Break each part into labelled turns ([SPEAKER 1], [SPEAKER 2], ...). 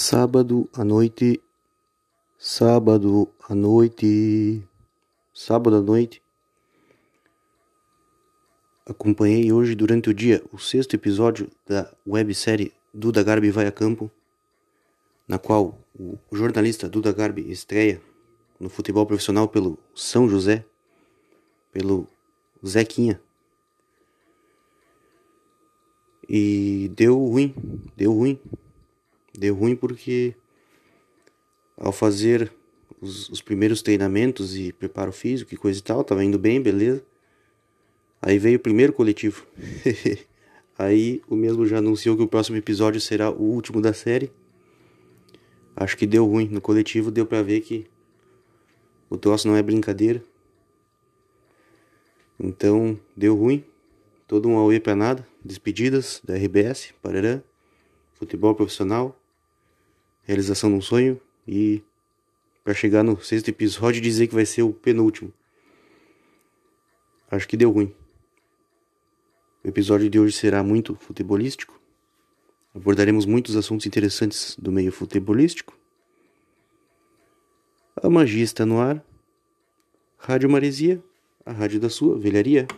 [SPEAKER 1] Sábado à noite, sábado à noite, sábado à noite. Acompanhei hoje durante o dia o sexto episódio da websérie Duda Garbi vai a campo, na qual o jornalista Duda Garbi estreia no futebol profissional pelo São José, pelo Zequinha. E deu ruim, deu ruim. Deu ruim porque ao fazer os, os, primeiros treinamentos e preparo físico e coisa e tal, tava indo bem, beleza. Aí veio o primeiro coletivo. Aí o mesmo já anunciou que o próximo episódio será o último da série. Acho que deu ruim. No coletivo deu pra ver que o troço não é brincadeira. Então deu ruim. Todo um auê pra nada. Despedidas da RBS, Parará. Futebol profissional realização de um sonho e para chegar no sexto episódio dizer que vai ser o penúltimo. Acho que deu ruim. O episódio de hoje será muito futebolístico. Abordaremos muitos assuntos interessantes do meio futebolístico. A magia está no ar. Rádio Maresia, a rádio da sua velharia.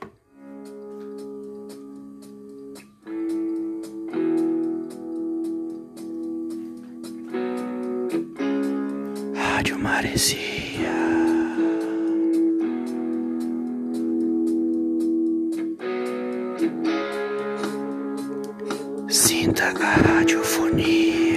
[SPEAKER 1] Sinta a radiofonia.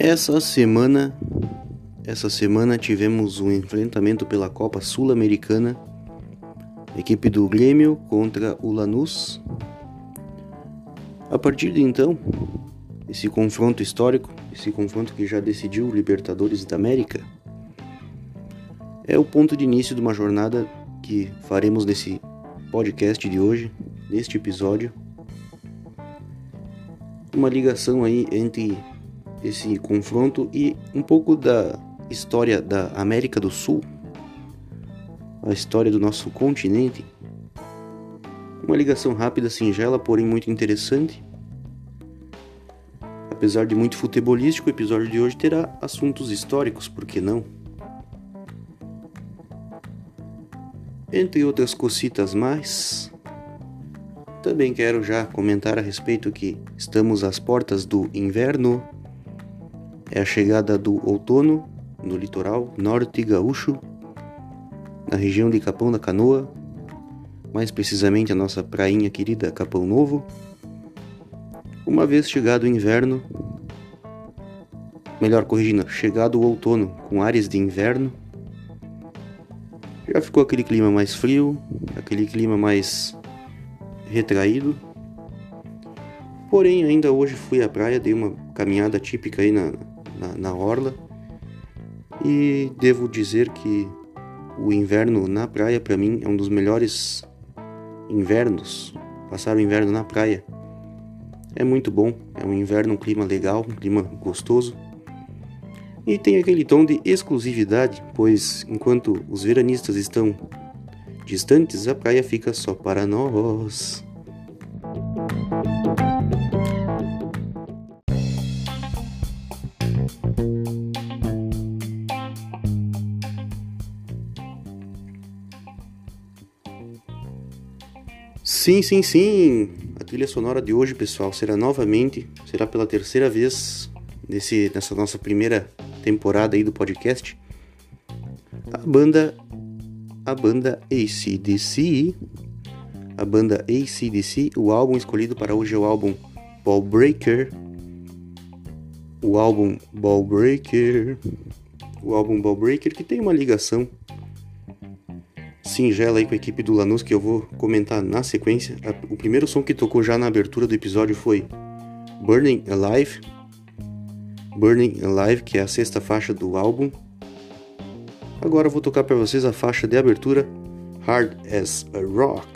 [SPEAKER 1] Essa semana, essa semana tivemos um enfrentamento pela Copa Sul-Americana, equipe do Grêmio contra o Lanús. A partir de então, esse confronto histórico, esse confronto que já decidiu o Libertadores da América, é o ponto de início de uma jornada que faremos nesse podcast de hoje, neste episódio. Uma ligação aí entre esse confronto e um pouco da história da América do Sul, a história do nosso continente. Uma ligação rápida, singela, porém muito interessante. Apesar de muito futebolístico, o episódio de hoje terá assuntos históricos, por que não? Entre outras cocitas mais, também quero já comentar a respeito que estamos às portas do inverno é a chegada do outono no litoral norte gaúcho, na região de Capão da Canoa, mais precisamente a nossa prainha querida Capão Novo. Uma vez chegado o inverno, melhor corrigindo, chegado o outono com áreas de inverno, já ficou aquele clima mais frio, aquele clima mais retraído. Porém, ainda hoje fui à praia, dei uma caminhada típica aí na, na, na orla e devo dizer que o inverno na praia para mim é um dos melhores invernos. Passar o inverno na praia é muito bom. É um inverno, um clima legal, um clima gostoso. E tem aquele tom de exclusividade, pois enquanto os veranistas estão distantes, a praia fica só para nós. Sim, sim, sim. A trilha sonora de hoje, pessoal, será novamente, será pela terceira vez nesse, nessa nossa primeira temporada aí do podcast. A banda a banda ACDC. A banda ACDC, o álbum escolhido para hoje é o álbum Ball Breaker. O álbum Ball Breaker. O álbum Ball Breaker que tem uma ligação singela aí com a equipe do Lanús que eu vou comentar na sequência. O primeiro som que tocou já na abertura do episódio foi Burning Alive. Burning Alive, que é a sexta faixa do álbum. Agora eu vou tocar para vocês a faixa de abertura Hard as a Rock.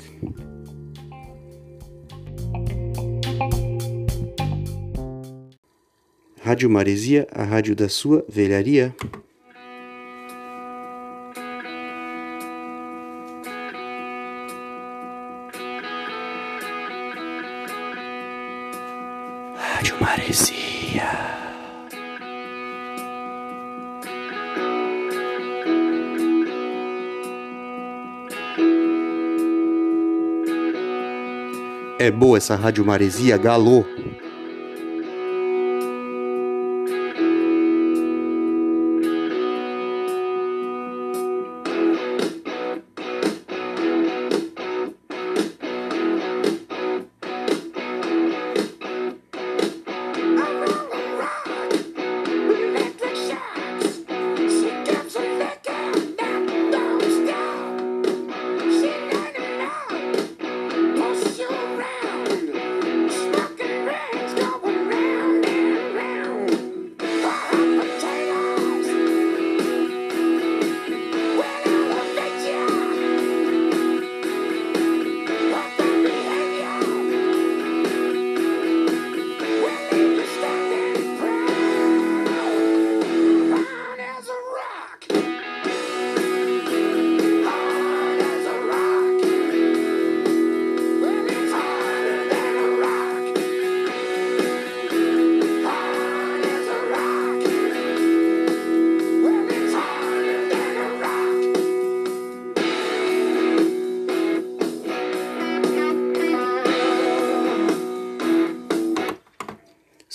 [SPEAKER 1] Rádio Maresia, a rádio da sua velharia. É boa essa Rádio Maresia, galô.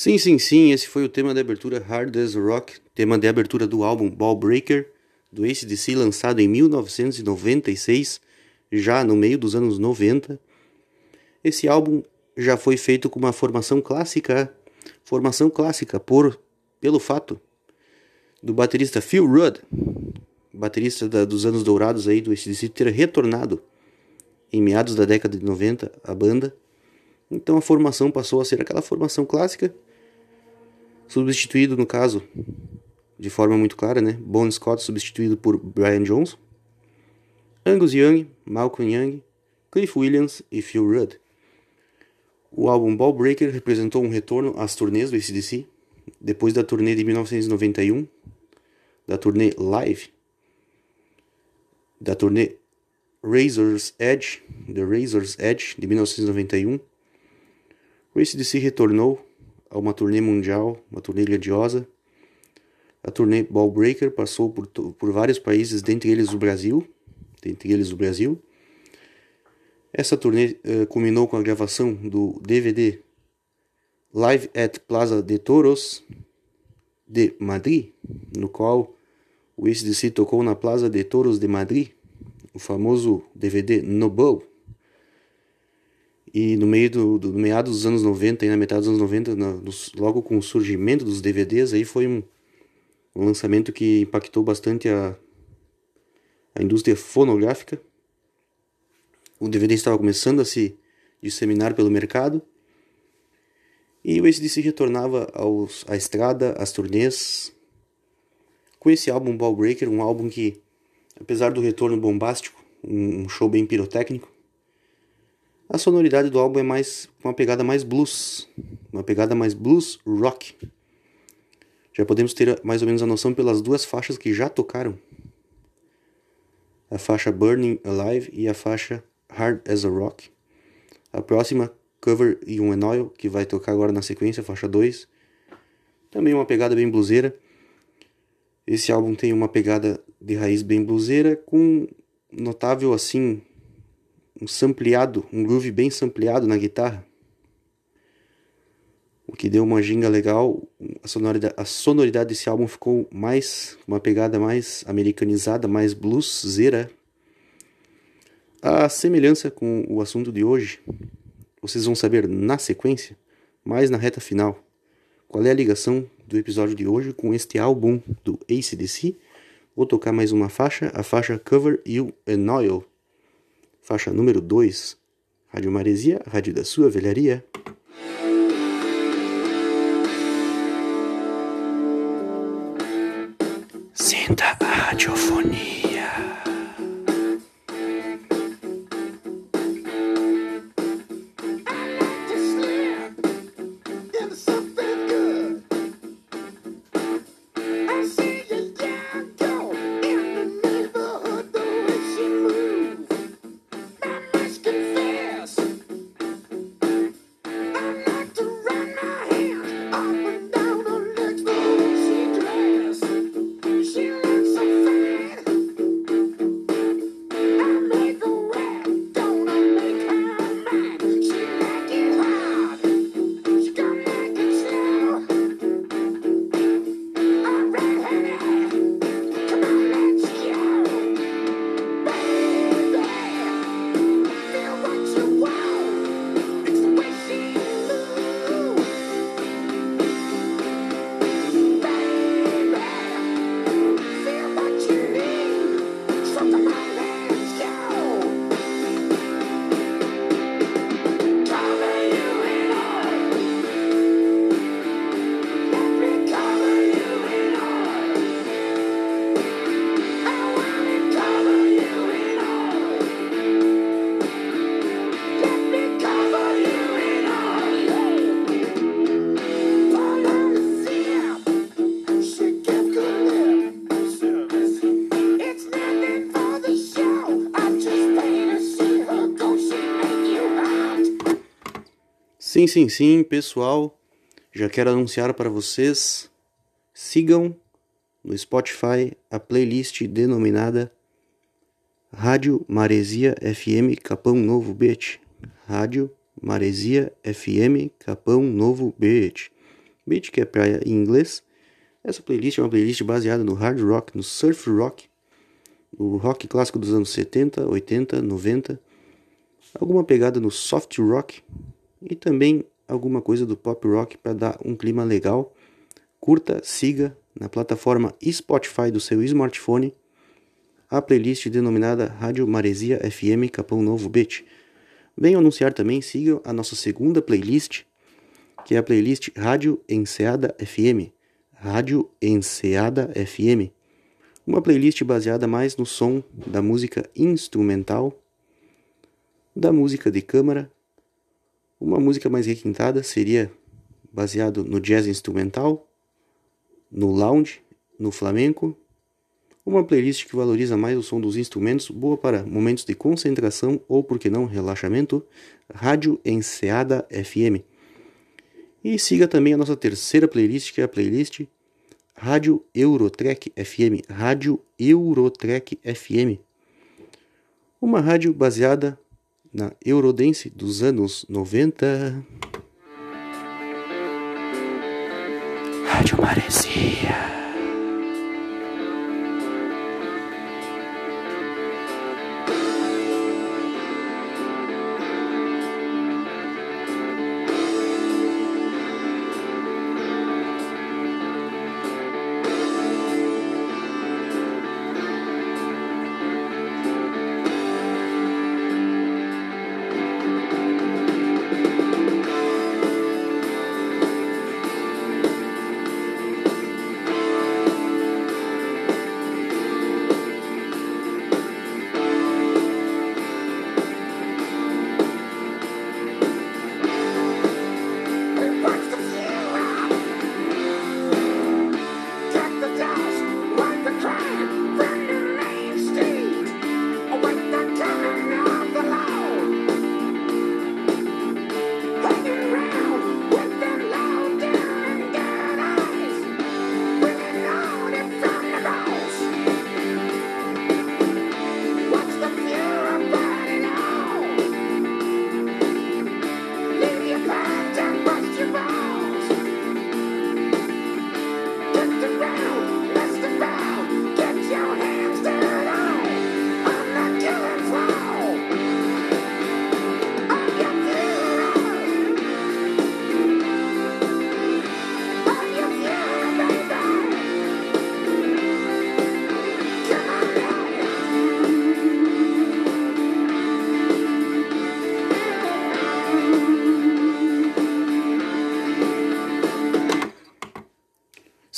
[SPEAKER 1] Sim, sim, sim, esse foi o tema de abertura Hard as Rock, tema de abertura do álbum Ball Breaker, do ACDC, lançado em 1996, já no meio dos anos 90. Esse álbum já foi feito com uma formação clássica, formação clássica por pelo fato do baterista Phil Rudd, baterista da, dos anos dourados aí do ACDC, ter retornado em meados da década de 90 a banda. Então a formação passou a ser aquela formação clássica substituído no caso de forma muito clara, né? Bon Scott substituído por Brian Jones, Angus Young, Malcolm Young, Cliff Williams e Phil Rudd. O álbum Ball Breaker representou um retorno às turnês do ACDC, depois da turnê de 1991, da turnê Live, da turnê Razor's Edge, The Razor's Edge de 1991. O ACDC retornou a uma turnê mundial, uma turnê grandiosa. A turnê Ball Breaker passou por, por vários países, dentre eles o Brasil, dentre eles o Brasil. Essa turnê uh, culminou com a gravação do DVD Live at Plaza de Toros de Madrid, no qual o ACDC tocou na Plaza de Toros de Madrid, o famoso DVD Noble, e no meio do, do no meado dos anos 90 e na metade dos anos 90, no, logo com o surgimento dos DVDs, aí foi um, um lançamento que impactou bastante a, a indústria fonográfica. O DVD estava começando a se disseminar pelo mercado. E o ACDC retornava aos, à estrada, às turnês, com esse álbum Ball Breaker, um álbum que Apesar do retorno bombástico, um show bem pirotécnico, a sonoridade do álbum é mais uma pegada mais blues, uma pegada mais blues rock. Já podemos ter mais ou menos a noção pelas duas faixas que já tocaram. A faixa Burning Alive e a faixa Hard as a Rock. A próxima, Cover You and Oil, que vai tocar agora na sequência, faixa 2. Também uma pegada bem bluseira. Esse álbum tem uma pegada de raiz bem bluseira com notável assim um sampleado, um groove bem sampleado na guitarra. O que deu uma ginga legal, a sonoridade, a sonoridade desse álbum ficou mais, uma pegada mais americanizada, mais bluesera. A semelhança com o assunto de hoje, vocês vão saber na sequência, mais na reta final, qual é a ligação do episódio de hoje com este álbum do ACDC. Vou tocar mais uma faixa, a faixa Cover You and Oil faixa número 2, Rádio Maresia, rádio da sua velharia. Sinta a radiofonia. Sim, sim, sim, pessoal. Já quero anunciar para vocês: sigam no Spotify a playlist denominada Rádio Maresia FM Capão Novo Beach. Rádio Maresia FM Capão Novo Beach. Beach que é praia em inglês. Essa playlist é uma playlist baseada no hard rock, no surf rock, o rock clássico dos anos 70, 80, 90, alguma pegada no soft rock e também alguma coisa do pop rock para dar um clima legal. Curta, siga na plataforma Spotify do seu smartphone a playlist denominada Rádio Maresia FM Capão Novo Beach. Venho anunciar também, sigam a nossa segunda playlist, que é a playlist Rádio Enseada FM. Rádio Enseada FM. Uma playlist baseada mais no som da música instrumental, da música de câmara uma música mais requintada seria baseado no jazz instrumental, no lounge, no flamenco. Uma playlist que valoriza mais o som dos instrumentos, boa para momentos de concentração ou, por que não, relaxamento. Rádio Enseada FM. E siga também a nossa terceira playlist, que é a playlist Rádio Eurotrek FM. Rádio Eurotrek FM. Uma rádio baseada na Eurodance dos anos 90. Rádio Maresia.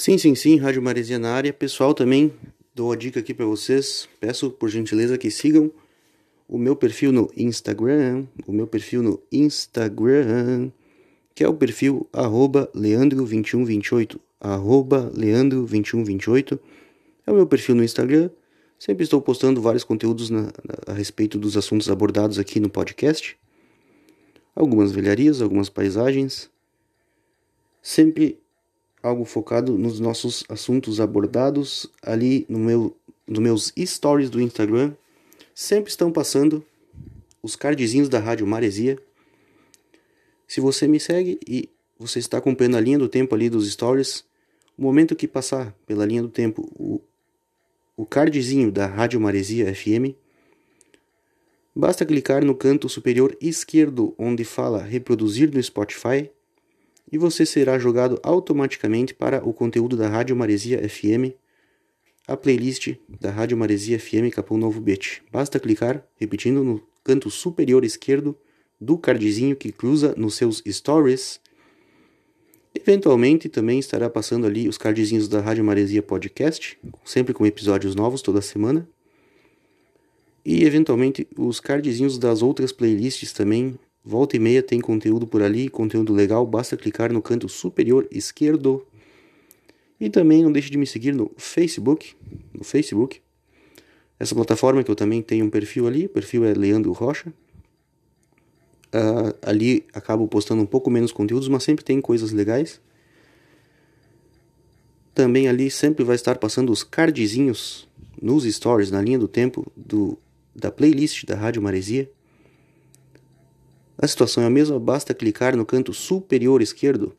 [SPEAKER 1] Sim, sim, sim, Rádio Maresia na área. Pessoal, também dou a dica aqui para vocês. Peço por gentileza que sigam o meu perfil no Instagram, o meu perfil no Instagram, que é o perfil arroba leandro2128, arroba leandro2128. É o meu perfil no Instagram. Sempre estou postando vários conteúdos na, a respeito dos assuntos abordados aqui no podcast. Algumas velharias, algumas paisagens. Sempre algo focado nos nossos assuntos abordados ali no meu, nos meus stories do Instagram. Sempre estão passando os cardzinhos da Rádio Maresia. Se você me segue e você está acompanhando a linha do tempo ali dos stories, o momento que passar pela linha do tempo o, o cardzinho da Rádio Maresia FM, basta clicar no canto superior esquerdo onde fala reproduzir no Spotify e você será jogado automaticamente para o conteúdo da Rádio Maresia FM, a playlist da Rádio Maresia FM Capão Novo Beach. Basta clicar, repetindo, no canto superior esquerdo do cardzinho que cruza nos seus stories. Eventualmente também estará passando ali os cardzinhos da Rádio Maresia Podcast, sempre com episódios novos toda semana. E eventualmente os cardzinhos das outras playlists também Volta e meia tem conteúdo por ali, conteúdo legal, basta clicar no canto superior esquerdo. E também não deixe de me seguir no Facebook, no Facebook. Essa plataforma que eu também tenho um perfil ali, o perfil é Leandro Rocha. Uh, ali acabo postando um pouco menos conteúdos, mas sempre tem coisas legais. Também ali sempre vai estar passando os cardzinhos nos stories, na linha do tempo do, da playlist da Rádio Maresia. A situação é a mesma, basta clicar no canto superior esquerdo.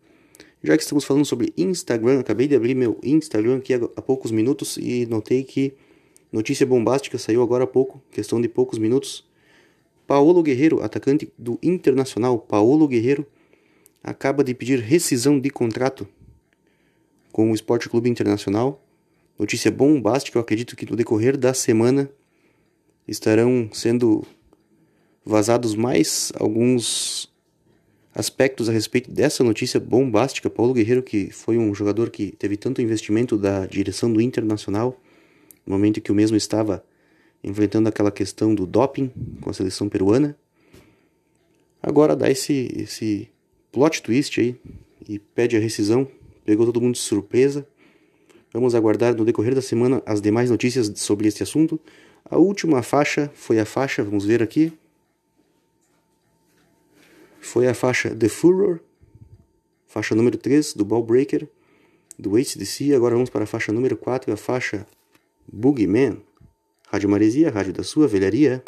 [SPEAKER 1] Já que estamos falando sobre Instagram, acabei de abrir meu Instagram aqui há poucos minutos e notei que notícia bombástica saiu agora há pouco, questão de poucos minutos. Paulo Guerreiro, atacante do Internacional, Paulo Guerreiro, acaba de pedir rescisão de contrato com o Esporte Clube Internacional. Notícia bombástica, eu acredito que no decorrer da semana estarão sendo vazados mais alguns aspectos a respeito dessa notícia bombástica. Paulo Guerreiro, que foi um jogador que teve tanto investimento da direção do Internacional, no momento que o mesmo estava enfrentando aquela questão do doping com a seleção peruana. Agora dá esse, esse plot twist aí e pede a rescisão. Pegou todo mundo de surpresa. Vamos aguardar no decorrer da semana as demais notícias sobre este assunto. A última faixa foi a faixa, vamos ver aqui, foi a faixa The Furor, faixa número 3 do Ball Breaker, do ACDC. Agora vamos para a faixa número 4, a faixa Boogeyman. Rádio Maresia, rádio da sua velharia.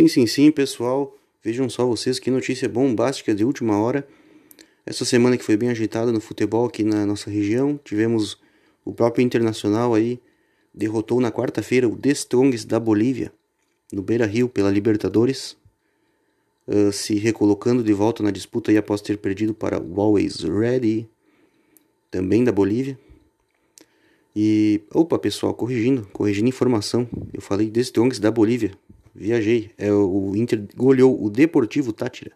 [SPEAKER 1] Sim, sim, sim, pessoal. Vejam só vocês que notícia bombástica de última hora. Essa semana que foi bem agitada no futebol aqui na nossa região, tivemos o próprio Internacional aí derrotou na quarta-feira o The Strongs da Bolívia no Beira-Rio pela Libertadores, uh, se recolocando de volta na disputa aí após ter perdido para o Always Ready, também da Bolívia. E, opa, pessoal, corrigindo, corrigindo informação. Eu falei The Strongs da Bolívia. Viajei. É o Inter goleou o Deportivo Tátira.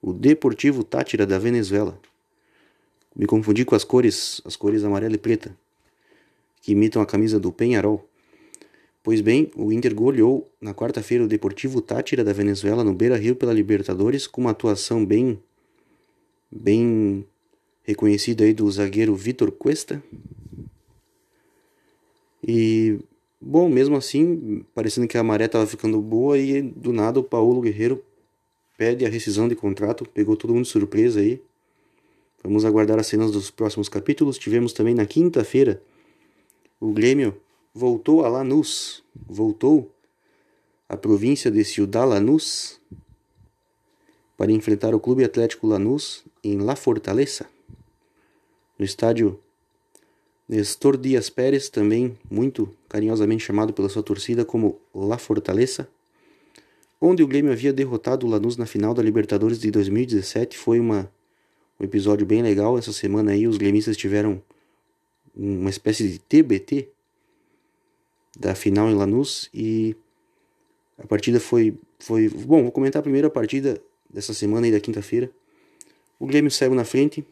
[SPEAKER 1] O Deportivo Tátira da Venezuela. Me confundi com as cores, as cores amarela e preta, que imitam a camisa do Penharol. Pois bem, o Inter goleou na quarta-feira o Deportivo Tátira da Venezuela no Beira-Rio pela Libertadores com uma atuação bem bem reconhecida aí do zagueiro Vitor Cuesta. E bom, mesmo assim, parecendo que a maré estava ficando boa e do nada o Paulo Guerreiro pede a rescisão de contrato, pegou todo mundo de surpresa aí. Vamos aguardar as cenas dos próximos capítulos. Tivemos também na quinta-feira o Grêmio voltou a Lanús, voltou à província de Ciudad Lanús para enfrentar o Clube Atlético Lanús em La Fortaleza, no estádio Nestor Dias Pérez, também muito carinhosamente chamado pela sua torcida como La Fortaleza, onde o Grêmio havia derrotado o Lanús na final da Libertadores de 2017, foi uma um episódio bem legal essa semana aí, os gremistas tiveram uma espécie de TBT da final em Lanús e a partida foi foi bom, vou comentar primeiro a partida dessa semana e da quinta-feira. O Grêmio saiu na frente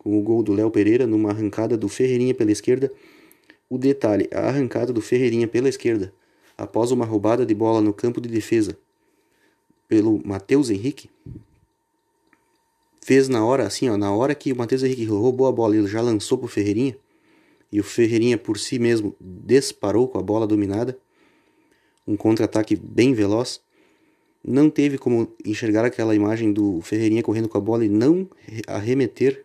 [SPEAKER 1] com o gol do Léo Pereira numa arrancada do Ferreirinha pela esquerda. O detalhe, a arrancada do Ferreirinha pela esquerda após uma roubada de bola no campo de defesa pelo Matheus Henrique fez na hora, assim, ó, na hora que o Matheus Henrique roubou a bola, ele já lançou pro Ferreirinha, e o Ferreirinha por si mesmo disparou com a bola dominada, um contra-ataque bem veloz. Não teve como enxergar aquela imagem do Ferreirinha correndo com a bola e não arremeter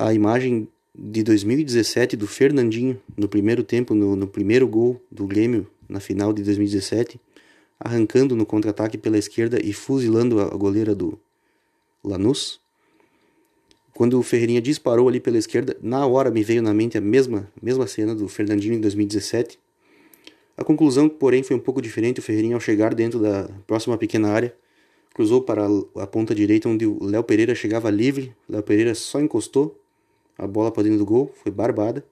[SPEAKER 1] a imagem de 2017 do Fernandinho no primeiro tempo, no, no primeiro gol do Grêmio na final de 2017, arrancando no contra-ataque pela esquerda e fuzilando a goleira do, Lanús. Quando o Ferreirinha disparou ali pela esquerda, na hora me veio na mente a mesma, mesma cena do Fernandinho em 2017. A conclusão, porém, foi um pouco diferente. O Ferreirinha, ao chegar dentro da próxima pequena área, cruzou para a ponta direita, onde o Léo Pereira chegava livre. Léo Pereira só encostou a bola para dentro do gol, foi barbada.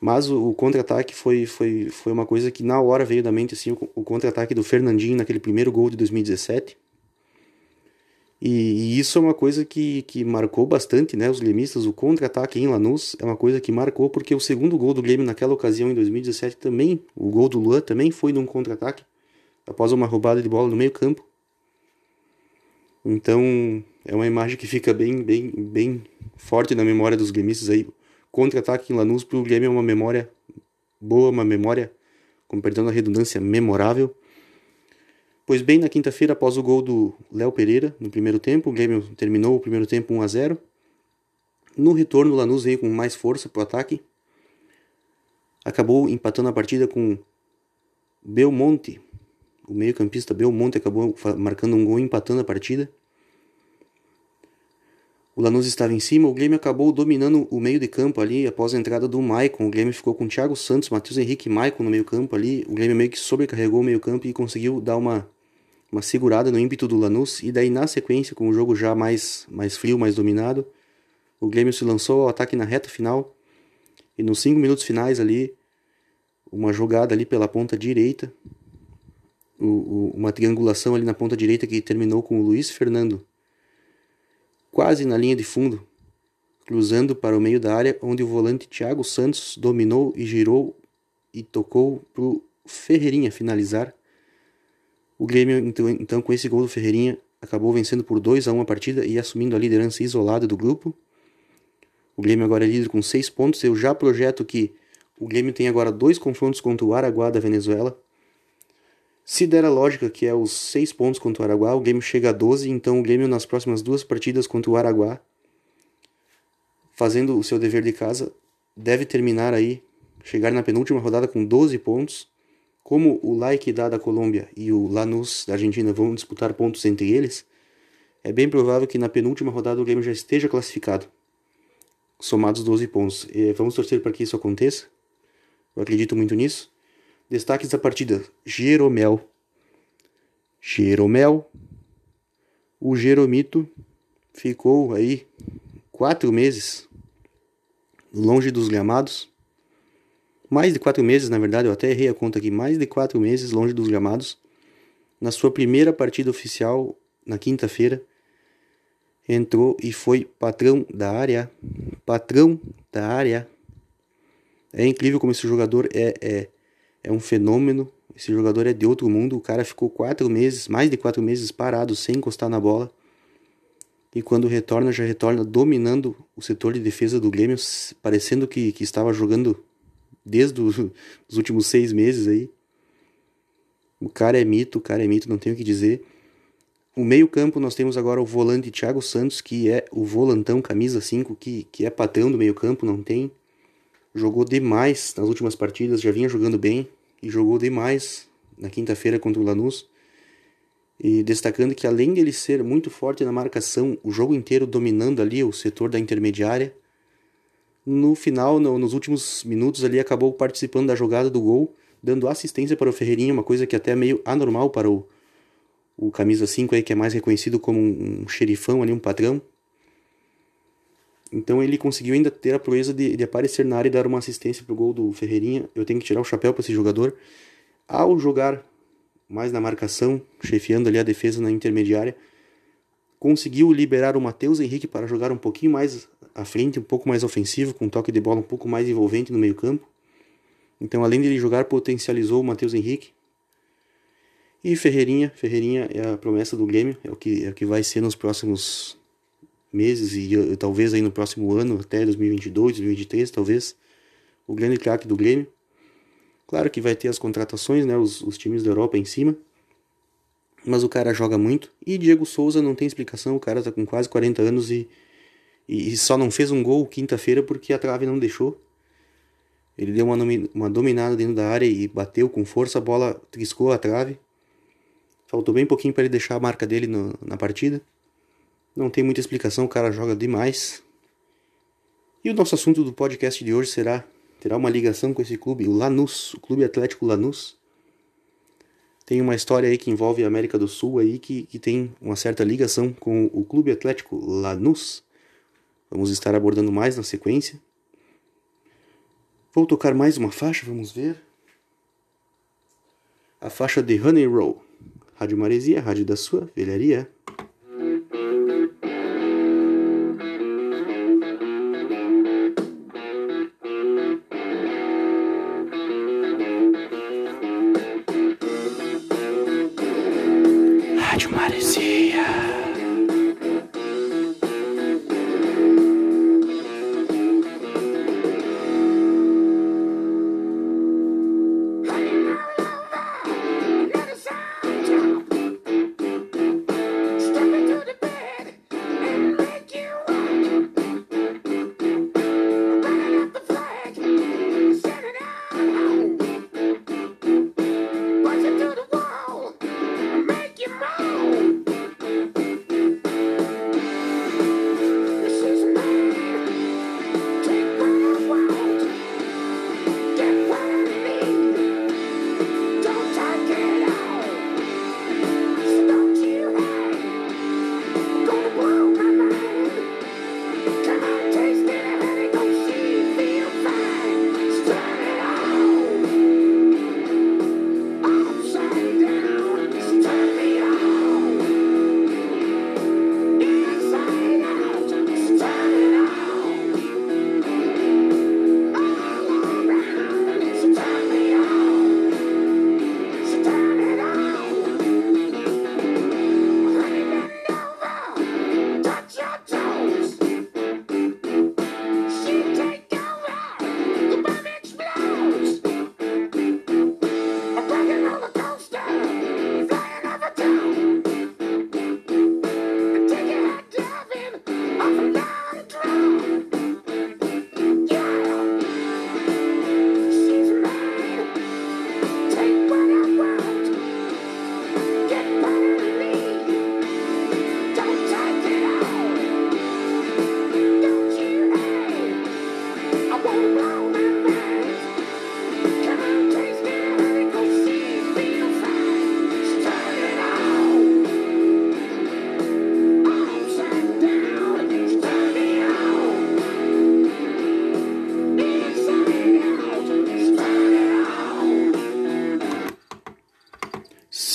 [SPEAKER 1] Mas o, o contra-ataque foi, foi, foi uma coisa que na hora veio da mente, assim, o, o contra-ataque do Fernandinho naquele primeiro gol de 2017 e, e, isso é uma coisa que, que marcou bastante né, os gremistas. O contra-ataque em Lanús é uma coisa que marcou, porque o segundo gol do Grêmio naquela ocasião, em 2017, também, o gol do Luan também foi num contra-ataque, após uma roubada de bola no meio campo. Então, é uma imagem que fica bem, bem, bem forte na memória dos gremistas aí. Contra-ataque em Lanús para o Grêmio é uma memória boa, uma memória, com perdão da redundância, memorável. Pois bem, na quinta-feira, após o gol do Léo Pereira, no primeiro tempo, o Grêmio terminou o primeiro tempo 1 a 0 No retorno, o Lanús veio com mais força para o ataque. Acabou empatando a partida com Belmonte. O meio-campista Belmonte acabou marcando um gol empatando a partida. O Lanús estava em cima, o Grêmio acabou dominando o meio de campo ali após a entrada do Maicon. O Grêmio ficou com Thiago Santos, Matheus Henrique e Maicon no meio campo ali. O Grêmio meio que sobrecarregou o meio campo e conseguiu dar uma uma segurada no ímpeto do Lanús e daí na sequência, com o jogo já mais, mais frio, mais dominado, o Grêmio se lançou ao ataque na reta final e nos cinco minutos finais ali, uma jogada ali pela ponta direita, o, o, uma triangulação ali na ponta direita que terminou com o Luiz Fernando quase na linha de fundo, cruzando para o meio da área, onde o volante Thiago Santos dominou e girou e tocou para o Ferreirinha finalizar o Grêmio, então, então, com esse gol do Ferreirinha, acabou vencendo por 2 a 1 a partida e assumindo a liderança isolada do grupo. O Grêmio agora é líder com 6 pontos. Eu já projeto que o Grêmio tem agora dois confrontos contra o Araguá da Venezuela. Se der a lógica que é os 6 pontos contra o Araguá, o Grêmio chega a 12. Então o Grêmio nas próximas duas partidas contra o Araguá, fazendo o seu dever de casa, deve terminar aí, chegar na penúltima rodada com 12 pontos Como o La Equidad da Colômbia e o Lanús da Argentina vão disputar pontos entre eles, é bem provável que na penúltima rodada o Grêmio já esteja classificado, somados 12 pontos. E vamos torcer para que isso aconteça. Eu acredito muito nisso. Destaques da partida: Jeromel. Jeromel. O Jeromito ficou aí quatro meses longe dos gramados. Mais de quatro meses, na verdade, eu até errei a conta aqui. Mais de quatro meses longe dos gramados. Na sua primeira partida oficial, na quinta-feira, entrou e foi patrão da área. Patrão da área. É incrível como esse jogador é, é, é um fenômeno. Esse jogador é de outro mundo. O cara ficou quatro meses, mais de quatro meses parado, sem encostar na bola. E quando retorna, já retorna dominando o setor de defesa do Grêmio, parecendo que, que estava jogando desde os últimos seis meses aí. O cara é mito, o cara é mito, não tenho o que dizer. O meio-campo nós temos agora o volante Thiago Santos, que é o volantão camisa 5, que, que é patrão do meio-campo, não tem. Jogou demais nas últimas partidas, já vinha jogando bem e jogou demais na quinta-feira contra o Lanús. E destacando que além de ele ser muito forte na marcação, o jogo inteiro dominando ali o setor da intermediária, no final, no, nos últimos minutos ali, acabou participando da jogada do gol, dando assistência para o Ferreirinha, uma coisa que até é meio anormal para o, o camisa 5 aí, que é mais reconhecido como um, um xerifão ali, um patrão. Então ele conseguiu ainda ter a proeza de, de aparecer na área e dar uma assistência para o gol do Ferreirinha. Eu tenho que tirar o chapéu para esse jogador. Ao jogar mais na marcação, chefiando ali a defesa na intermediária, conseguiu liberar o Matheus Henrique para jogar um pouquinho mais à frente, um pouco mais ofensivo, com um toque de bola um pouco mais envolvente no meio-campo. Então, além de ele jogar, potencializou o Matheus Henrique. E Ferreirinha, Ferreirinha é a promessa do Grêmio, é o que, é o que vai ser nos próximos meses e, talvez aí no próximo ano, até 2022, 2023, talvez, o grande craque do Grêmio. Claro que vai ter as contratações, né, os, os times da Europa em cima, mas o cara joga muito. E Diego Souza não tem explicação, o cara tá com quase 40 anos e, e, e só não fez um gol quinta-feira porque a trave não deixou. Ele deu uma, uma dominada dentro da área e bateu com força, a bola triscou a trave. Faltou bem pouquinho para ele deixar a marca dele no, na partida. Não tem muita explicação, o cara joga demais. E o nosso assunto do podcast de hoje será terá uma ligação com esse clube, o Lanús, o Clube Atlético Lanús. Tem uma história aí que envolve a América do Sul aí que, que tem uma certa ligação com o Clube Atlético Lanús. Vamos estar abordando mais na sequência. Vou tocar mais uma faixa, vamos ver. A faixa de Honey Roll. Rádio Maresia, rádio da sua velharia.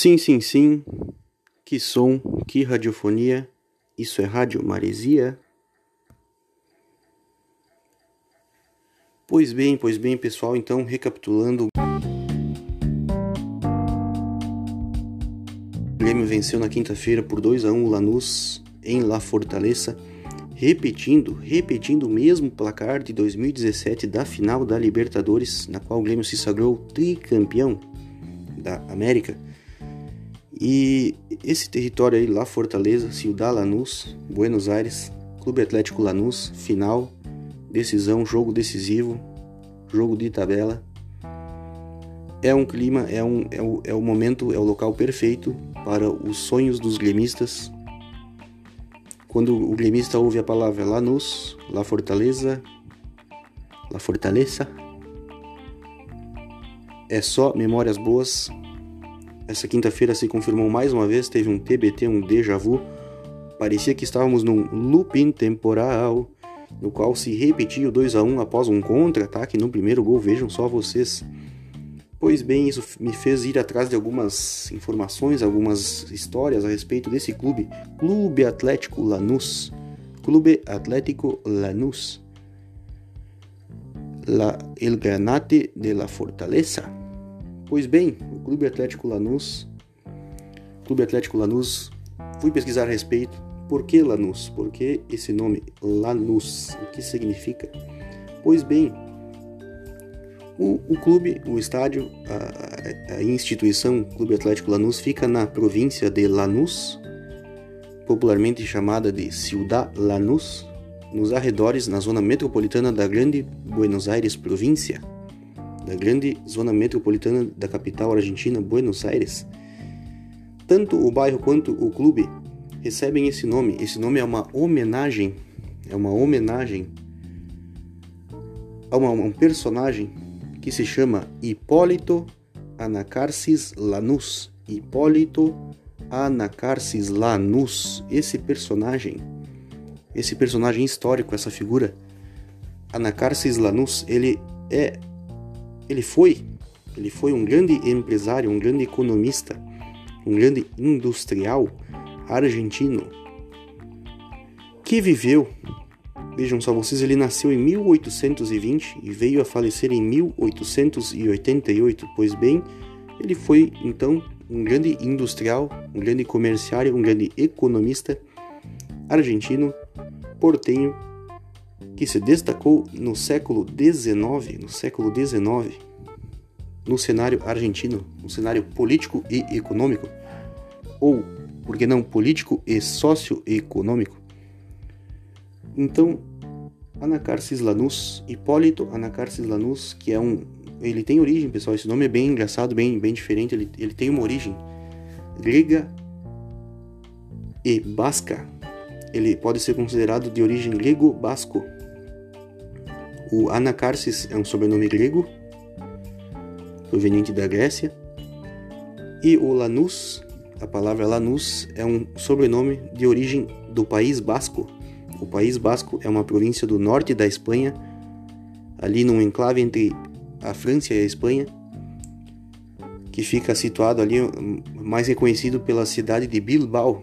[SPEAKER 1] Sim, sim, sim. Que som, que radiofonia. Isso é Rádio Maresia. Pois bem, pois bem, pessoal, então recapitulando. O Grêmio venceu na quinta-feira por 2 a 1 o Lanús em La Fortaleza, repetindo, repetindo o mesmo placar de 2017 da final da Libertadores, na qual o Grêmio se sagrou tricampeão da América. E esse território aí, lá Fortaleza, Ciudad Lanús, Buenos Aires, Clube Atlético Lanús, final, decisão, jogo decisivo, jogo de tabela. É um clima, é, um, é, o, é o momento, é o local perfeito para os sonhos dos gremistas. Quando o gremista ouve a palavra Lanús, La Fortaleza, La Fortaleza, é só memórias boas essa quinta-feira se confirmou mais uma vez, teve um TBT, um déjà vu. Parecia que estávamos num looping temporal, no qual se repetia o 2 a 1 após um contra-ataque no primeiro gol. Vejam só vocês. Pois bem, isso me fez ir atrás de algumas informações, algumas histórias a respeito desse clube, Clube Atlético Lanús. Clube Atlético Lanús. La, el Granate de la Fortaleza. Pois bem, o Clube Atlético Lanús, Clube Atlético Lanús, fui pesquisar a respeito. Por que Lanús? Por que esse nome Lanús? O que significa? Pois bem, o, o clube, o estádio, a, a, instituição Clube Atlético Lanús fica na província de Lanús, popularmente chamada de Ciudad Lanús, nos arredores, na zona metropolitana da Grande Buenos Aires província da grande zona metropolitana da capital argentina, Buenos Aires. Tanto o bairro quanto o clube recebem esse nome. Esse nome é uma homenagem, é uma homenagem a uma, um personagem que se chama Hipólito Anacarsis Lanús. Hipólito Anacarsis Lanús. Esse personagem, esse personagem histórico, essa figura, Anacarsis Lanús, ele é ele foi, ele foi um grande empresário, um grande economista, um grande industrial argentino que viveu, vejam só vocês, ele nasceu em 1820 e veio a falecer em 1888. Pois bem, ele foi então um grande industrial, um grande comerciário, um grande economista argentino, portenho que se destacou no século XIX, no século XIX, no cenário argentino, no cenário político e econômico, ou, por que não, político e socioeconômico. Então, Anacarsis Lanús, Hipólito Anacarsis Lanús, que é um... Ele tem origem, pessoal, esse nome é bem engraçado, bem, bem diferente, ele, ele tem uma origem grega e basca. Ele pode ser considerado de origem grego-basco, o Anacarsis é um sobrenome grego, proveniente da Grécia, e o Lanús, a palavra Lanús, é um sobrenome de origem do País Basco. O País Basco é uma província do norte da Espanha, ali num enclave entre a França e a Espanha, que fica situado ali, mais reconhecido pela cidade de Bilbao,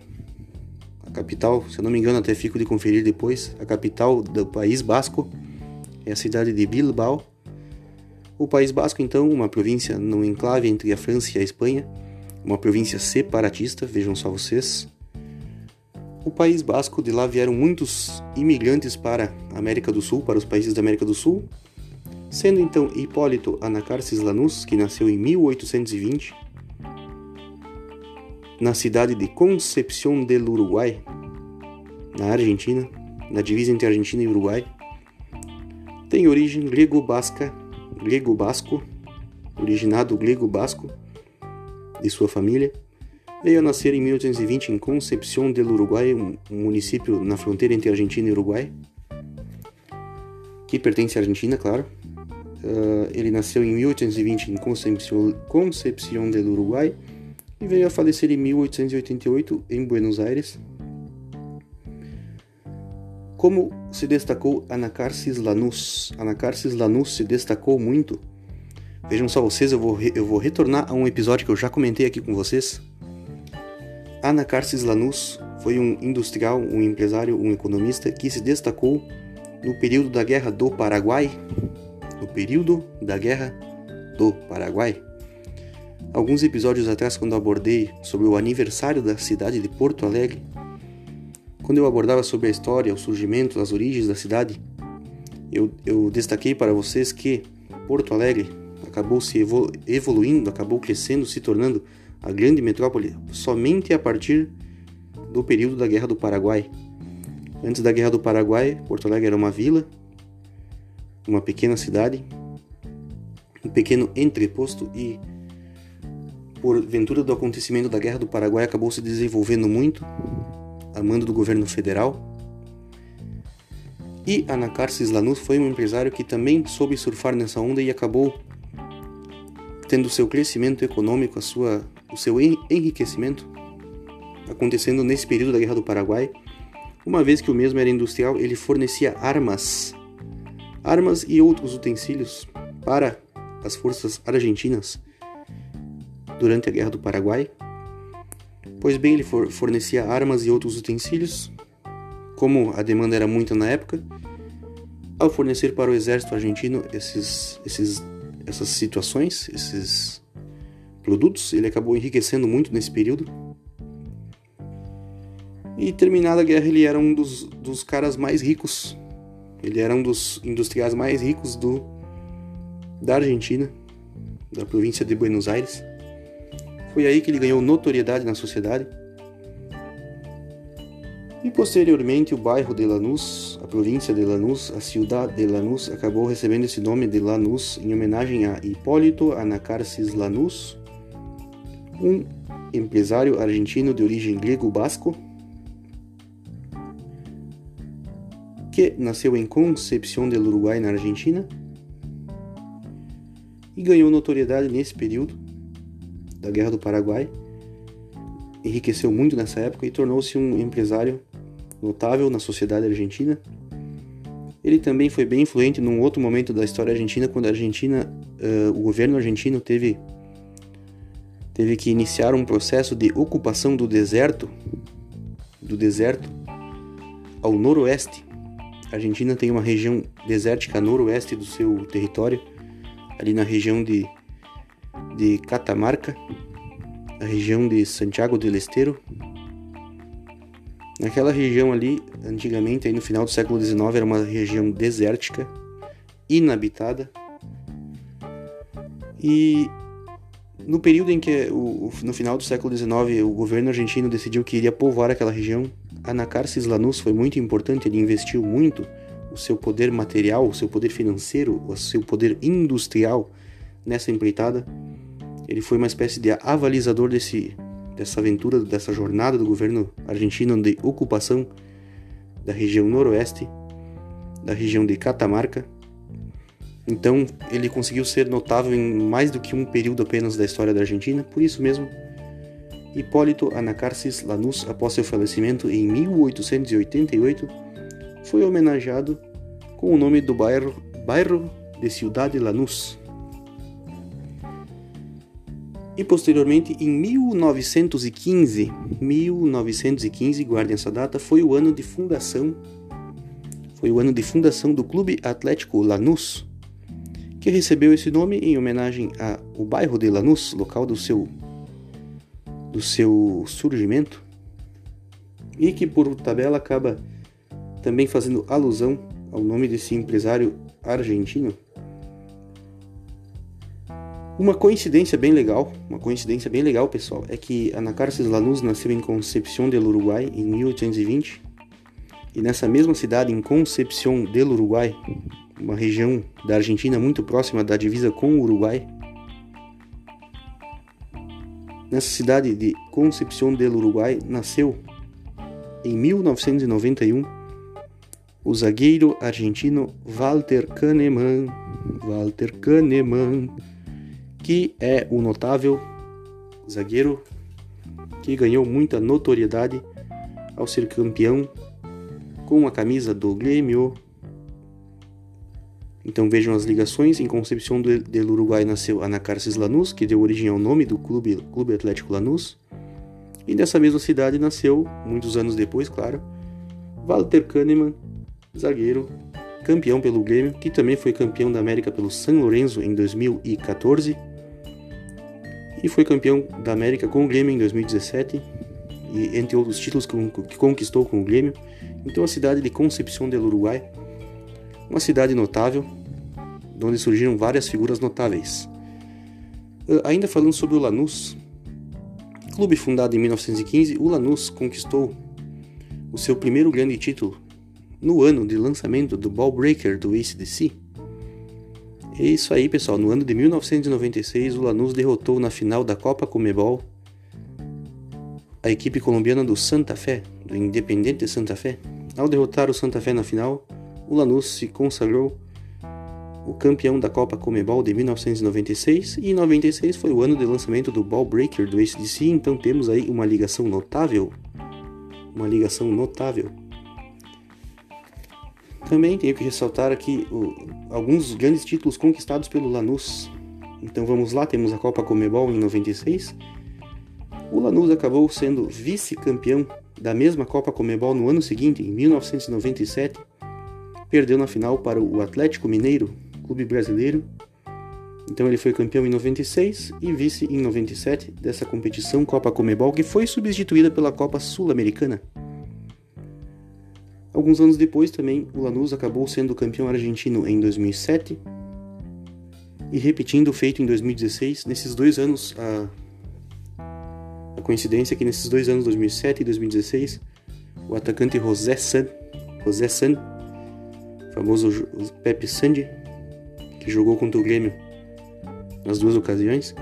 [SPEAKER 1] a capital, se eu não me engano, até fico de conferir depois, a capital do País Basco é a cidade de Bilbao. O País Basco, então, uma província no enclave entre a França e a Espanha, uma província separatista, vejam só vocês. O País Basco, de lá vieram muitos imigrantes para a América do Sul, para os países da América do Sul, sendo então Hipólito Anacarsis Lanús, que nasceu em 1820, na cidade de Concepción del Uruguai, na Argentina, na divisa entre Argentina e Uruguai tem origem grego-basca, grego-basco, originado grego-basco de sua família. Veio a nascer em 1820 em Concepción del Uruguai, um município na fronteira entre Argentina e Uruguai, que pertence à Argentina, claro. Uh, ele nasceu em 1820 em Concepción, Concepción del Uruguai e veio a falecer em 1888 em Buenos Aires, como se destacou Anacarsis Lanús? Anacarsis Lanús se destacou muito. Vejam só vocês, eu vou, eu vou retornar a um episódio que eu já comentei aqui com vocês, Anacarsis Lanús foi um industrial, um empresário, um economista que se destacou no período da Guerra do Paraguai. No período da Guerra do Paraguai. Alguns episódios atrás, quando abordei sobre o aniversário da cidade de Porto Alegre, quando eu abordava sobre a história, o surgimento, as origens da cidade, eu, eu destaquei para vocês que Porto Alegre acabou se evolu evoluindo, acabou crescendo, se tornando a grande metrópole somente a partir do período da Guerra do Paraguai. Antes da Guerra do Paraguai, Porto Alegre era uma vila, uma pequena cidade, um pequeno entreposto e por ventura do acontecimento da Guerra do Paraguai acabou se desenvolvendo muito a mando do governo federal. E Anacarsis Lanús foi um empresário que também soube surfar nessa onda e acabou tendo seu crescimento econômico, a sua, o seu enriquecimento acontecendo nesse período da Guerra do Paraguai. Uma vez que o mesmo era industrial, ele fornecia armas, armas e outros utensílios para as forças argentinas durante a Guerra do Paraguai. Pois bem, ele fornecia armas e outros utensílios, como a demanda era muita na época. Ao fornecer para o exército argentino esses, esses, essas situações, esses produtos, ele acabou enriquecendo muito nesse período. E terminada a guerra, ele era um dos, dos caras mais ricos. Ele era um dos industriais mais ricos do, da Argentina, da província de Buenos Aires. Foi aí que ele ganhou notoriedade na sociedade. E posteriormente o bairro de Lanús, a província de Lanús, a cidade de Lanús, acabou recebendo esse nome de Lanús em homenagem a Hipólito Anacarsis Lanús, um empresário argentino de origem grego-basco, que nasceu em Concepción del Uruguai, na Argentina, e ganhou notoriedade nesse período da Guerra do Paraguai, enriqueceu muito nessa época e tornou-se um empresário notável na sociedade argentina. Ele também foi bem influente num outro momento da história argentina, quando a Argentina, uh, o governo argentino teve teve que iniciar um processo de ocupação do deserto, do deserto ao noroeste. A Argentina tem uma região desértica noroeste do seu território, ali na região de de Catamarca, a região de Santiago del Estero. Naquela região ali, antigamente, aí no final do século XIX, era uma região desértica, inabitada. E no período em que, no final do século XIX, o governo argentino decidiu que iria povoar aquela região, Anacarsis Lanús foi muito importante, ele investiu muito o seu poder material, o seu poder financeiro, o seu poder industrial nessa empreitada. Ele foi uma espécie de avalizador desse, dessa aventura, dessa jornada do governo argentino de ocupação da região noroeste, da região de Catamarca. Então, ele conseguiu ser notável em mais do que um período apenas da história da Argentina, por isso mesmo, Hipólito Anacarsis Lanús, após seu falecimento em 1888, foi homenageado com o nome do bairro, bairro de Cidade Lanús, e posteriormente, em 1915, 1915, guardem essa data, foi o ano de fundação, foi o ano de fundação do Clube Atlético Lanús, que recebeu esse nome em homenagem ao bairro de Lanús, local do seu do seu surgimento, e que por tabela acaba também fazendo alusão ao nome desse empresário argentino uma coincidência bem legal, uma coincidência bem legal, pessoal, é que Ana Carces Lanús nasceu em Concepción del Uruguai em 1820 e nessa mesma cidade, em Concepción del Uruguai, uma região da Argentina muito próxima da divisa com o Uruguai, nessa cidade de Concepción del Uruguai nasceu em 1991 o zagueiro argentino Walter Kahneman. Walter Kahneman que é o notável zagueiro que ganhou muita notoriedade ao ser campeão com a camisa do Grêmio. Então vejam as ligações. Em Concepción do, Uruguai nasceu Anacarsis Lanús, que deu origem ao nome do clube, clube Atlético Lanús. E dessa mesma cidade nasceu, muitos anos depois, claro, Walter Kahneman, zagueiro, campeão pelo Grêmio, que também foi campeão da América pelo San Lorenzo em 2014 e foi campeão da América com o Grêmio em 2017 e entre outros títulos que conquistou com o Grêmio. Então a cidade de Concepción del Uruguai, uma cidade notável, onde surgiram várias figuras notáveis. Ah, ainda falando sobre o Lanús, clube fundado em 1915, o Lanús conquistou o seu primeiro grande título no ano de lançamento do Ball Breaker do ACDC. É isso aí, pessoal. No ano de 1996, o Lanús derrotou na final da Copa Comebol a equipe colombiana do Santa Fé, do Independente Santa Fé. Ao derrotar o Santa Fé na final, o Lanús se consagrou o campeão da Copa Comebol de 1996 e 96 foi o ano de lançamento do Ball Breaker do ACDC, então temos aí uma ligação notável, uma ligação notável. Também tenho que ressaltar aqui o, alguns grandes títulos conquistados pelo Lanús. Então vamos lá, temos a Copa Comebol em 96. O Lanús acabou sendo vice-campeão da mesma Copa Comebol no ano seguinte, em 1997. Perdeu na final para o Atlético Mineiro, clube brasileiro. Então ele foi campeão em 96 e vice em 97 dessa competição Copa Comebol, que foi substituída pela Copa Sul-Americana. Alguns anos depois também, o Lanús acabou sendo campeão argentino em 2007 e repetindo o feito em 2016. Nesses dois anos, a, a coincidência é que nesses dois anos, 2007 e 2016, o atacante José San, José San, famoso Pepe Sandy, que jogou contra o Grêmio nas duas ocasiões,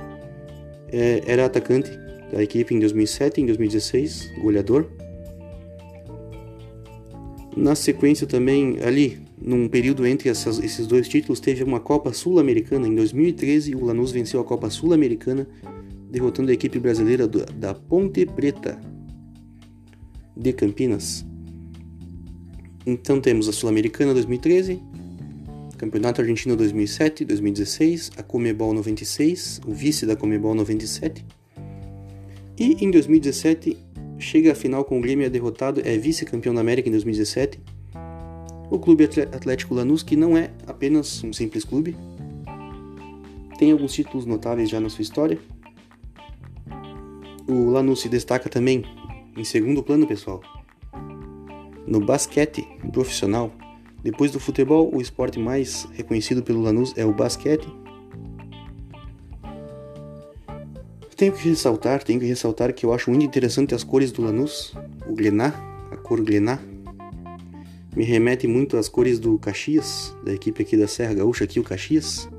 [SPEAKER 1] é, era atacante da equipe em 2007 e em 2016, goleador. Na sequência também, ali, num período entre essas, esses dois títulos, teve uma Copa Sul-Americana. Em 2013, o Lanús venceu a Copa Sul-Americana, derrotando a equipe brasileira do, da Ponte Preta de Campinas. Então temos a Sul-Americana 2013, Campeonato Argentino 2007, 2016, a Comebol 96, o vice da Comebol 97. E em 2017 chega à final com o Grêmio é derrotado, é vice-campeão da América em 2017. O Clube Atlético Lanús, que não é apenas um simples clube, tem alguns títulos notáveis já na sua história. O Lanús se destaca também em segundo plano, pessoal, no basquete profissional. Depois do futebol, o esporte mais reconhecido pelo Lanús é o basquete, Tenho que ressaltar, tenho que ressaltar que eu acho muito interessante as cores do Lanús, o Glená, a cor Glená. Me remete muito às cores do Caxias, da equipe aqui da Serra Gaúcha, aqui o Caxias.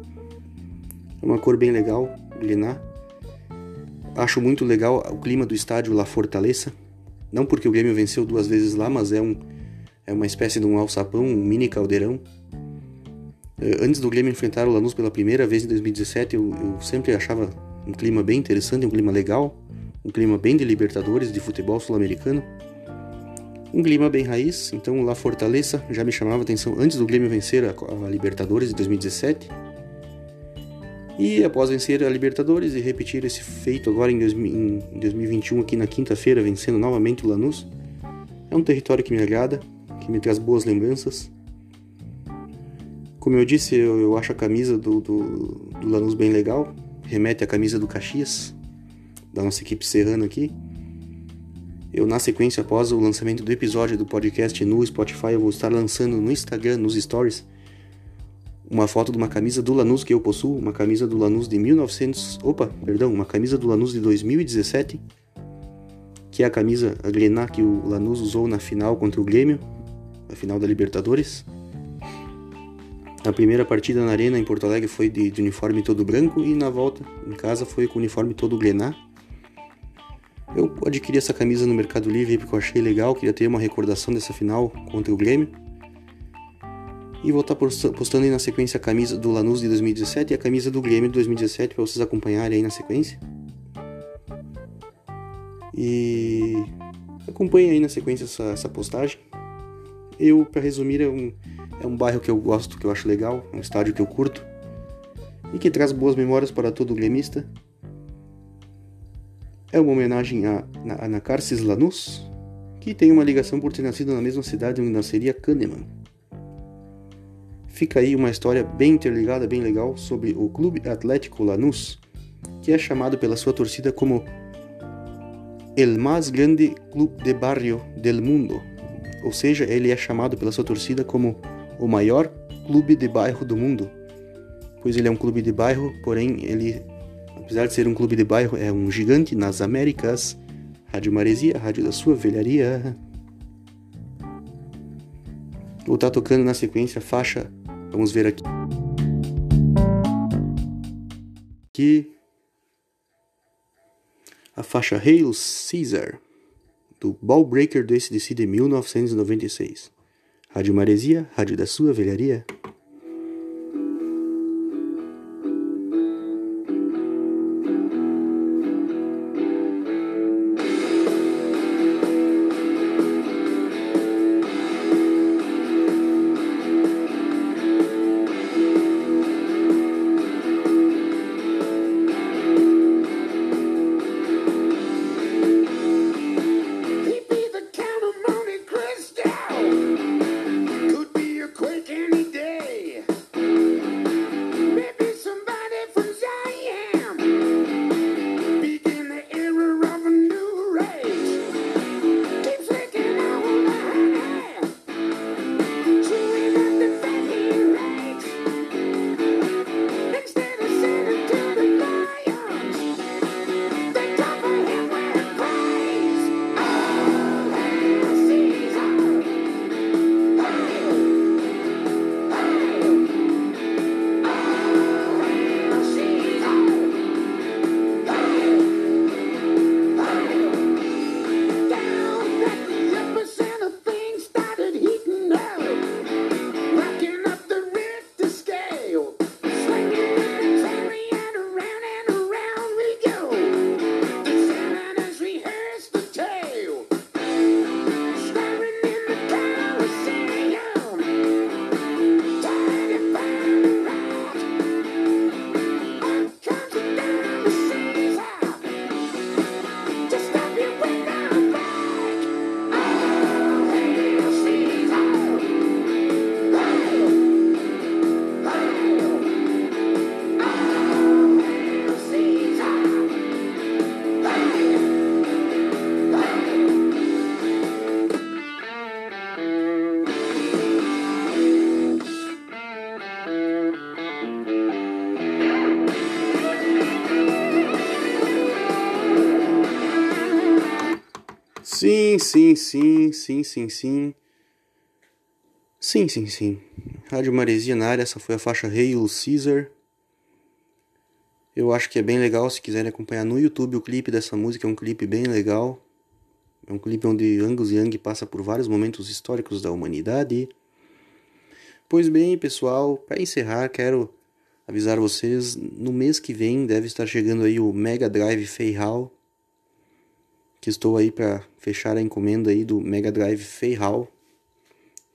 [SPEAKER 1] É uma cor bem legal, Glená. Acho muito legal o clima do estádio La Fortaleza. Não porque o Grêmio venceu duas vezes lá, mas é, um, é uma espécie de um alçapão, um mini caldeirão. Eh, antes do Grêmio enfrentar o Lanús pela primeira vez em 2017, eu, eu sempre achava um clima bem interessante, um clima legal, um clima bem de Libertadores, de futebol sul-americano. Um clima bem raiz, então lá Fortaleza já me chamava atenção antes do Grêmio vencer a, a Libertadores de 2017. E após vencer a Libertadores e repetir esse feito agora em, em 2021 aqui na quinta-feira, vencendo novamente o Lanús, é um território que me agrada, que me traz boas lembranças. Como eu disse, eu, eu acho a camisa do, do, do Lanús bem legal, remete à camisa do Caxias, da nossa equipe serrana aqui. Eu, na sequência, após o lançamento do episódio do podcast no Spotify, eu vou estar lançando no Instagram, nos stories, uma foto de uma camisa do Lanús que eu possuo, uma camisa do Lanús de 1900... Opa, perdão, uma camisa do Lanús de 2017, que é a camisa, a Grená que o Lanús usou na final contra o Grêmio, a final da Libertadores. A primeira partida na arena em Porto Alegre foi de, de, uniforme todo branco e na volta em casa foi com o uniforme todo grená. Eu adquiri essa camisa no Mercado Livre porque eu achei legal, queria ter uma recordação dessa final contra o Grêmio. E vou estar postando aí na sequência a camisa do Lanús de 2017 e a camisa do Grêmio de 2017 para vocês acompanharem aí na sequência. E acompanhem aí na sequência essa, essa postagem. Eu, para resumir, é um, é um bairro que eu gosto, que eu acho legal, é um estádio que eu curto e que traz boas memórias para todo gremista. é uma homenagem a, Anacarsis Lanús, que tem uma ligação por ter nascido na mesma cidade onde nasceria Kahneman. Fica aí uma história bem interligada, bem legal, sobre o Clube Atlético Lanús, que é chamado pela sua torcida como El más grande club de barrio del mundo, ou seja, ele é chamado pela sua torcida como o maior clube de bairro do mundo, pois ele é um clube de bairro, porém ele, apesar de ser um clube de bairro, é um gigante nas Américas. Rádio Maresia, rádio da sua velharia. Ou tá tocando na sequência faixa, vamos ver aqui. Aqui a faixa Hail Caesar do Ball Breaker do ACDC de 1996. Rádio Maresia, rádio da sua velharia. Sim, sim, sim, sim, sim, sim. Sim, sim. Rádio Maresia na área, essa foi a faixa Hail Caesar. Eu acho que é bem legal se quiserem acompanhar no YouTube o clipe dessa música, é um clipe bem legal. É um clipe onde Angus Young passa por vários momentos históricos da humanidade. Pois bem, pessoal, para encerrar, quero avisar vocês, no mês que vem deve estar chegando aí o Mega Drive Feihal que estou aí para fechar a encomenda aí do Mega Drive Feihal,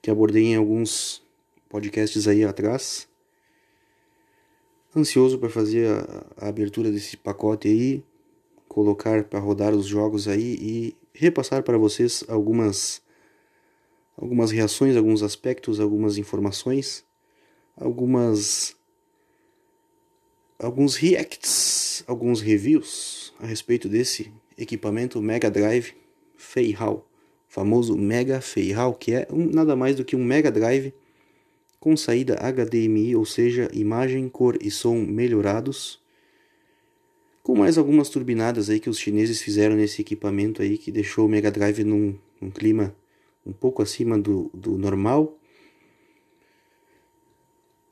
[SPEAKER 1] que abordei em alguns podcasts aí atrás. Ansioso para fazer a, a, abertura desse pacote aí, colocar para rodar os jogos aí e repassar para vocês algumas algumas reações, alguns aspectos, algumas informações, algumas alguns reacts, alguns reviews a respeito desse equipamento Mega Drive Feihal, famoso Mega Feihal, que é um, nada mais do que um Mega Drive com saída HDMI, ou seja, imagem, cor e som melhorados, com mais algumas turbinadas aí que os chineses fizeram nesse equipamento aí, que deixou o Mega Drive num, num clima um pouco acima do, do normal,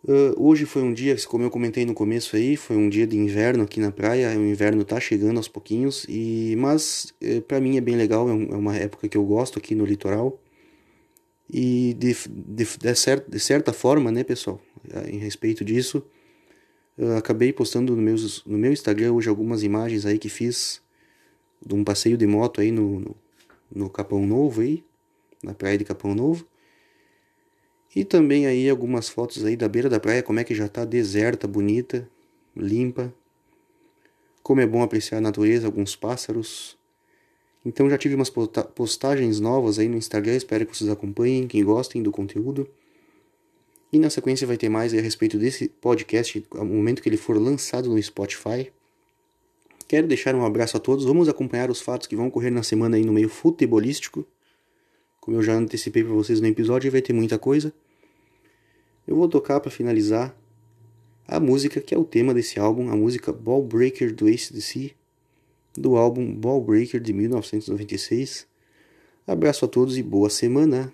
[SPEAKER 1] Uh, hoje foi um dia, como eu comentei no começo aí, foi um dia de inverno aqui na praia. O inverno tá chegando aos pouquinhos, e mas uh, para mim é bem legal, é, um, é, uma época que eu gosto aqui no litoral. E de, de, de, de certa forma, né, pessoal, uh, em respeito disso, eu acabei postando no, meus, no meu Instagram hoje algumas imagens aí que fiz de um passeio de moto aí no, no, no Capão Novo aí, na praia de Capão Novo. E também aí algumas fotos aí da beira da praia, como é que já tá deserta, bonita, limpa. como é bom apreciar a natureza, alguns pássaros. Então já tive umas postagens novas aí no Instagram, espero que vocês acompanhem, que gostem do conteúdo. E na sequência vai ter mais a respeito desse podcast, no momento que ele for lançado no Spotify. Quero deixar um abraço a todos. Vamos acompanhar os fatos que vão ocorrer na semana aí no meio futebolístico. Como eu já antecipei para vocês no episódio, vai ter muita coisa. Eu vou tocar para finalizar a música que é o tema desse álbum, a música Ball Breaker do ACDC, do álbum Ball Breaker de 1996. Abraço a todos e boa semana!